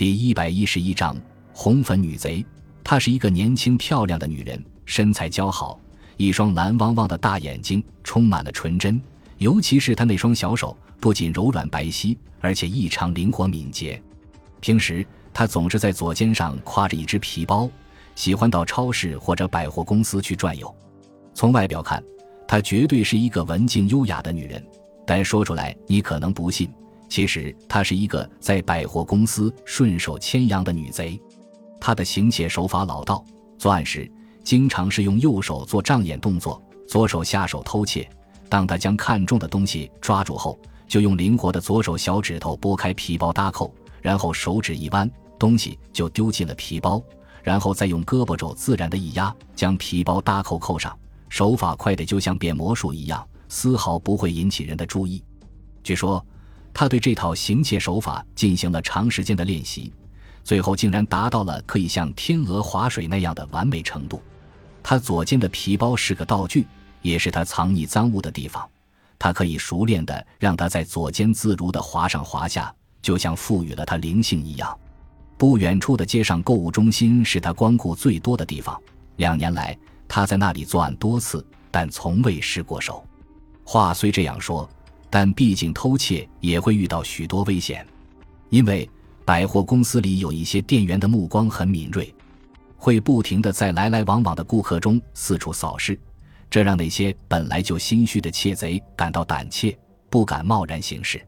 第一百一十一章红粉女贼。她是一个年轻漂亮的女人，身材姣好，一双蓝汪汪的大眼睛充满了纯真，尤其是她那双小手，不仅柔软白皙，而且异常灵活敏捷。平时她总是在左肩上挎着一只皮包，喜欢到超市或者百货公司去转悠。从外表看，她绝对是一个文静优雅的女人，但说出来你可能不信。其实她是一个在百货公司顺手牵羊的女贼，她的行窃手法老道，作案时经常是用右手做障眼动作，左手下手偷窃。当她将看中的东西抓住后，就用灵活的左手小指头拨开皮包搭扣，然后手指一弯，东西就丢进了皮包，然后再用胳膊肘自然的一压，将皮包搭扣扣上。手法快得就像变魔术一样，丝毫不会引起人的注意。据说。他对这套行窃手法进行了长时间的练习，最后竟然达到了可以像天鹅划水那样的完美程度。他左肩的皮包是个道具，也是他藏匿赃物的地方。他可以熟练的让他在左肩自如的滑上滑下，就像赋予了他灵性一样。不远处的街上购物中心是他光顾最多的地方。两年来，他在那里作案多次，但从未失过手。话虽这样说。但毕竟偷窃也会遇到许多危险，因为百货公司里有一些店员的目光很敏锐，会不停的在来来往往的顾客中四处扫视，这让那些本来就心虚的窃贼感到胆怯，不敢贸然行事。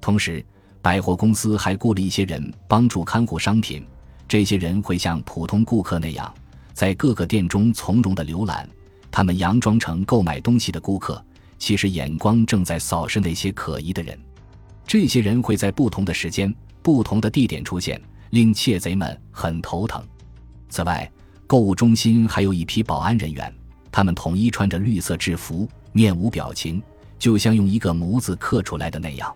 同时，百货公司还雇了一些人帮助看护商品，这些人会像普通顾客那样，在各个店中从容的浏览，他们佯装成购买东西的顾客。其实眼光正在扫视那些可疑的人，这些人会在不同的时间、不同的地点出现，令窃贼们很头疼。此外，购物中心还有一批保安人员，他们统一穿着绿色制服，面无表情，就像用一个模子刻出来的那样。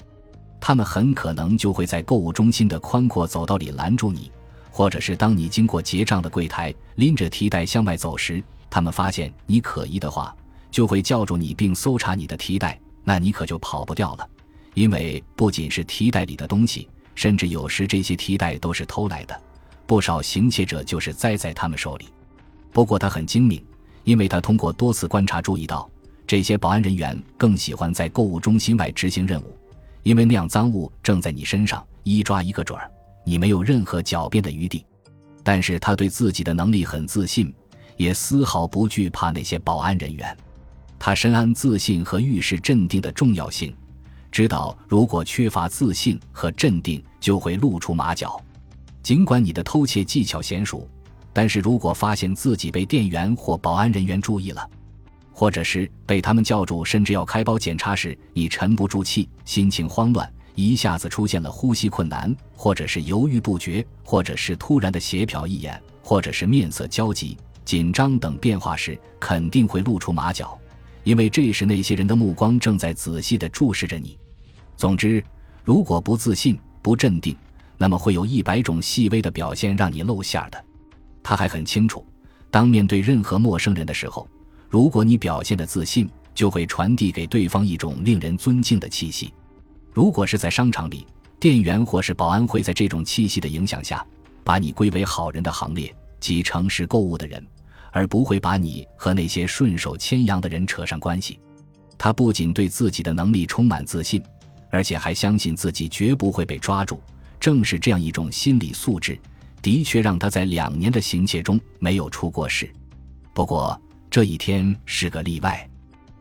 他们很可能就会在购物中心的宽阔走道里拦住你，或者是当你经过结账的柜台，拎着提袋向外走时，他们发现你可疑的话。就会叫住你并搜查你的提袋，那你可就跑不掉了。因为不仅是提袋里的东西，甚至有时这些提袋都是偷来的，不少行窃者就是栽在他们手里。不过他很精明，因为他通过多次观察注意到，这些保安人员更喜欢在购物中心外执行任务，因为那样赃物正在你身上，一抓一个准儿，你没有任何狡辩的余地。但是他对自己的能力很自信，也丝毫不惧怕那些保安人员。他深谙自信和遇事镇定的重要性，知道如果缺乏自信和镇定，就会露出马脚。尽管你的偷窃技巧娴熟，但是如果发现自己被店员或保安人员注意了，或者是被他们叫住，甚至要开包检查时，你沉不住气，心情慌乱，一下子出现了呼吸困难，或者是犹豫不决，或者是突然的斜瞟一眼，或者是面色焦急、紧张等变化时，肯定会露出马脚。因为这时那些人的目光正在仔细地注视着你。总之，如果不自信、不镇定，那么会有一百种细微的表现让你露馅的。他还很清楚，当面对任何陌生人的时候，如果你表现的自信，就会传递给对方一种令人尊敬的气息。如果是在商场里，店员或是保安会在这种气息的影响下，把你归为好人的行列，即诚实购物的人。而不会把你和那些顺手牵羊的人扯上关系。他不仅对自己的能力充满自信，而且还相信自己绝不会被抓住。正是这样一种心理素质，的确让他在两年的行窃中没有出过事。不过这一天是个例外。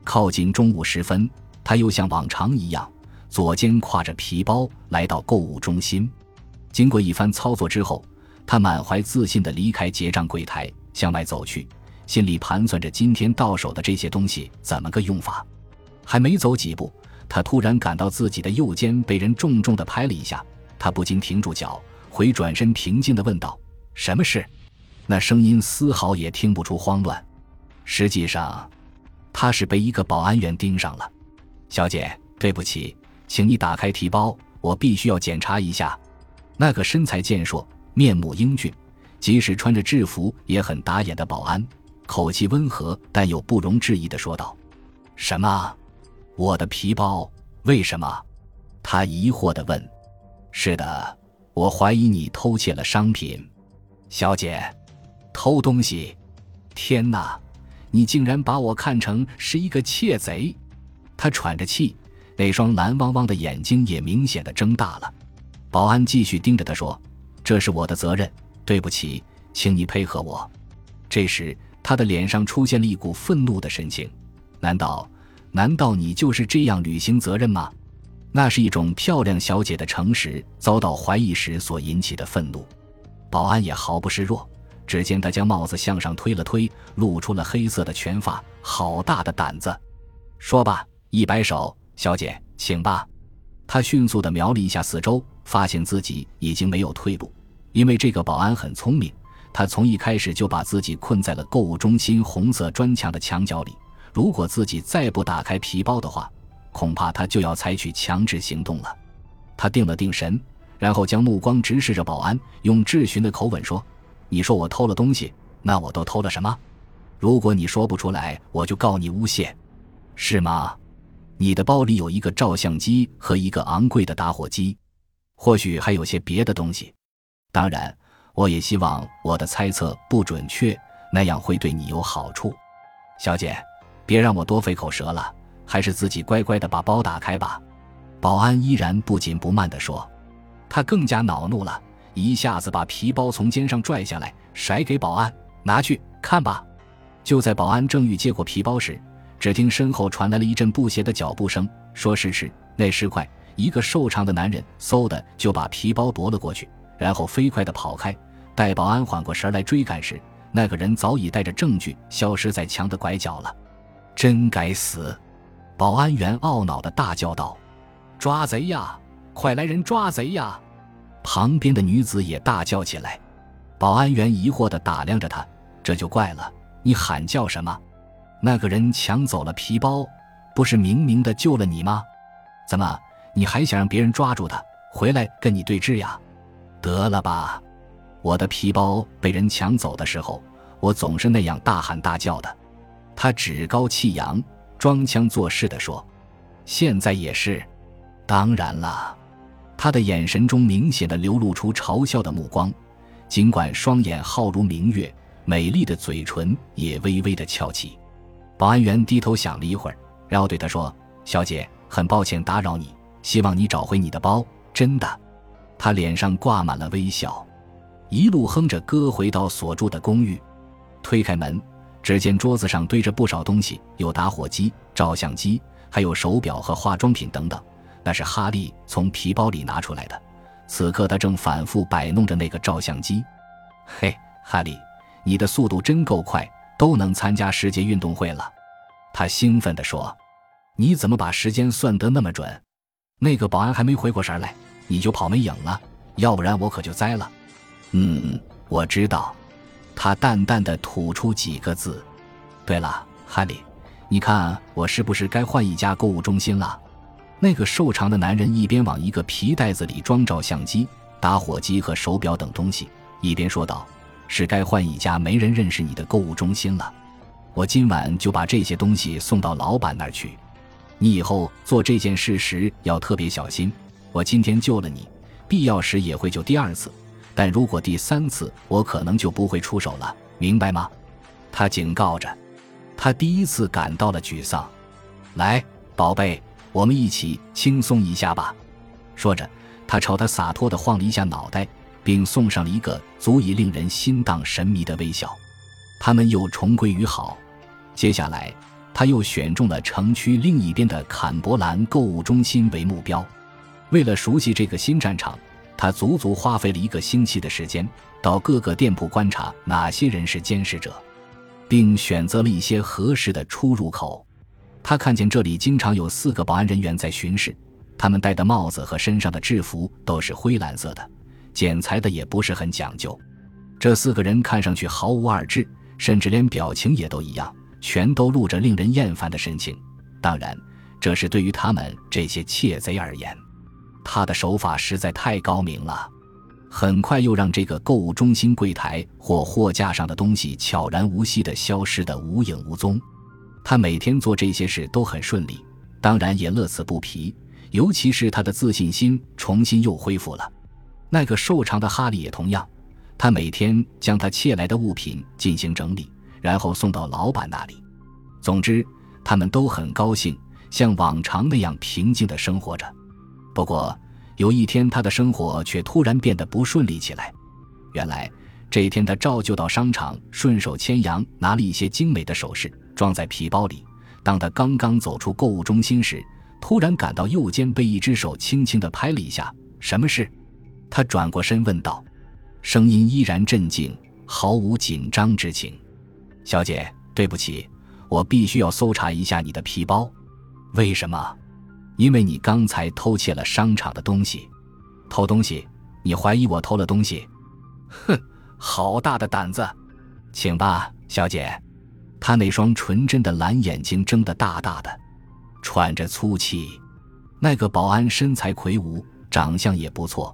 靠近中午时分，他又像往常一样，左肩挎着皮包来到购物中心。经过一番操作之后，他满怀自信地离开结账柜台。向外走去，心里盘算着今天到手的这些东西怎么个用法。还没走几步，他突然感到自己的右肩被人重重的拍了一下，他不禁停住脚，回转身，平静地问道：“什么事？”那声音丝毫也听不出慌乱。实际上，他是被一个保安员盯上了。小姐，对不起，请你打开提包，我必须要检查一下。那个身材健硕、面目英俊。即使穿着制服也很打眼的保安，口气温和但又不容置疑的说道：“什么？我的皮包？为什么？”他疑惑的问。“是的，我怀疑你偷窃了商品。”小姐，偷东西？天哪！你竟然把我看成是一个窃贼！他喘着气，那双蓝汪汪的眼睛也明显的睁大了。保安继续盯着他说：“这是我的责任，对不起，请你配合我。”这时，他的脸上出现了一股愤怒的神情。难道，难道你就是这样履行责任吗？那是一种漂亮小姐的诚实遭到怀疑时所引起的愤怒。保安也毫不示弱，只见他将帽子向上推了推，露出了黑色的拳发。好大的胆子！说吧，一摆手，小姐，请吧。他迅速地瞄了一下四周，发现自己已经没有退路。因为这个保安很聪明，他从一开始就把自己困在了购物中心红色砖墙的墙角里。如果自己再不打开皮包的话，恐怕他就要采取强制行动了。他定了定神。然后将目光直视着保安，用质询的口吻说：“你说我偷了东西，那我都偷了什么？如果你说不出来，我就告你诬陷，是吗？你的包里有一个照相机和一个昂贵的打火机，或许还有些别的东西。当然，我也希望我的猜测不准确，那样会对你有好处。小姐，别让我多费口舌了，还是自己乖乖的把包打开吧。”保安依然不紧不慢地说。他更加恼怒了，一下子把皮包从肩上拽下来，甩给保安：“拿去看吧。”就在保安正欲接过皮包时，只听身后传来了一阵不协的脚步声。说时迟，那时快，一个瘦长的男人嗖的就把皮包夺了过去，然后飞快地跑开。待保安缓过神来追赶时，那个人早已带着证据消失在墙的拐角了。真该死！保安员懊恼地大叫道：“抓贼呀！”快来人抓贼呀！旁边的女子也大叫起来。保安员疑惑地打量着他，这就怪了。你喊叫什么？那个人抢走了皮包，不是明明的救了你吗？怎么你还想让别人抓住他，回来跟你对峙呀？得了吧！我的皮包被人抢走的时候，我总是那样大喊大叫的。他趾高气扬，装腔作势地说：“现在也是。当然了。”他的眼神中明显的流露出嘲笑的目光，尽管双眼皓如明月，美丽的嘴唇也微微的翘起。保安员低头想了一会儿，然后对他说：“小姐，很抱歉打扰你，希望你找回你的包。”真的，他脸上挂满了微笑，一路哼着歌回到所住的公寓。推开门，只见桌子上堆着不少东西，有打火机、照相机，还有手表和化妆品等等。那是哈利从皮包里拿出来的。此刻他正反复摆弄着那个照相机。嘿，哈利，你的速度真够快，都能参加世界运动会了。他兴奋地说：“你怎么把时间算得那么准？”那个保安还没回过神来，你就跑没影了，要不然我可就栽了。嗯，我知道。他淡淡的吐出几个字。对了，哈利，你看我是不是该换一家购物中心了？那个瘦长的男人一边往一个皮袋子里装照相机、打火机和手表等东西，一边说道：“是该换一家没人认识你的购物中心了。我今晚就把这些东西送到老板那儿去。你以后做这件事时要特别小心。我今天救了你，必要时也会救第二次，但如果第三次，我可能就不会出手了，明白吗？”他警告着。他第一次感到了沮丧。来，宝贝。我们一起轻松一下吧，说着，他朝他洒脱地晃了一下脑袋，并送上了一个足以令人心荡神迷的微笑。他们又重归于好。接下来，他又选中了城区另一边的坎伯兰购物中心为目标。为了熟悉这个新战场，他足足花费了一个星期的时间，到各个店铺观察哪些人是监视者，并选择了一些合适的出入口。他看见这里经常有四个保安人员在巡视，他们戴的帽子和身上的制服都是灰蓝色的，剪裁的也不是很讲究。这四个人看上去毫无二致，甚至连表情也都一样，全都露着令人厌烦的神情。当然，这是对于他们这些窃贼而言。他的手法实在太高明了，很快又让这个购物中心柜台或货架上的东西悄然无息地消失得无影无踪。他每天做这些事都很顺利，当然也乐此不疲。尤其是他的自信心重新又恢复了。那个瘦长的哈利也同样，他每天将他窃来的物品进行整理，然后送到老板那里。总之，他们都很高兴，像往常那样平静地生活着。不过，有一天，他的生活却突然变得不顺利起来。原来，这一天他照旧到商场，顺手牵羊拿了一些精美的首饰，装在皮包里。当他刚刚走出购物中心时，突然感到右肩被一只手轻轻地拍了一下。什么事？他转过身问道，声音依然镇静，毫无紧张之情。小姐，对不起，我必须要搜查一下你的皮包。为什么？因为你刚才偷窃了商场的东西。偷东西？你怀疑我偷了东西？哼，好大的胆子！请吧，小姐。他那双纯真的蓝眼睛睁得大大的，喘着粗气。那个保安身材魁梧，长相也不错。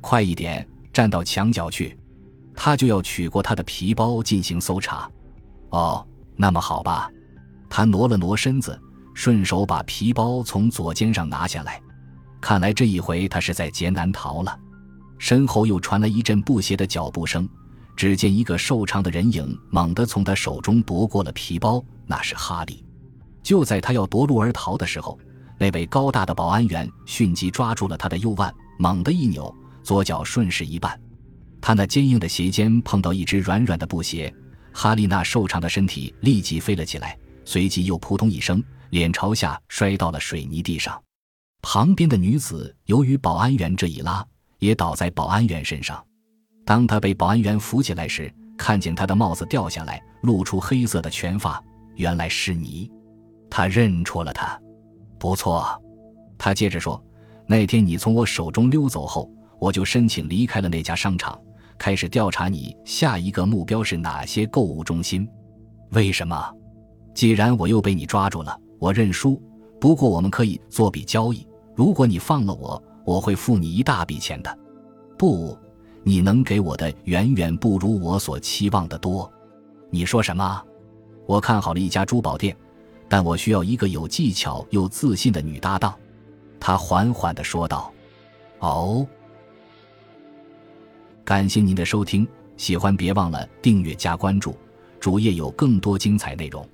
快一点，站到墙角去。他就要取过他的皮包进行搜查。哦，那么好吧。他挪了挪身子，顺手把皮包从左肩上拿下来。看来这一回他是在劫难逃了。身后又传来一阵不协的脚步声。只见一个瘦长的人影猛地从他手中夺过了皮包，那是哈利。就在他要夺路而逃的时候，那位高大的保安员迅即抓住了他的右腕，猛地一扭，左脚顺势一绊，他那坚硬的鞋尖碰到一只软软的布鞋，哈利那瘦长的身体立即飞了起来，随即又扑通一声，脸朝下摔到了水泥地上。旁边的女子由于保安员这一拉，也倒在保安员身上。当他被保安员扶起来时，看见他的帽子掉下来，露出黑色的全发，原来是你。他认出了他。不错，他接着说：“那天你从我手中溜走后，我就申请离开了那家商场，开始调查你下一个目标是哪些购物中心。为什么？既然我又被你抓住了，我认输。不过我们可以做笔交易，如果你放了我，我会付你一大笔钱的。不。”你能给我的远远不如我所期望的多。你说什么？我看好了一家珠宝店，但我需要一个有技巧又自信的女搭档。他缓缓地说道。哦，感谢您的收听，喜欢别忘了订阅加关注，主页有更多精彩内容。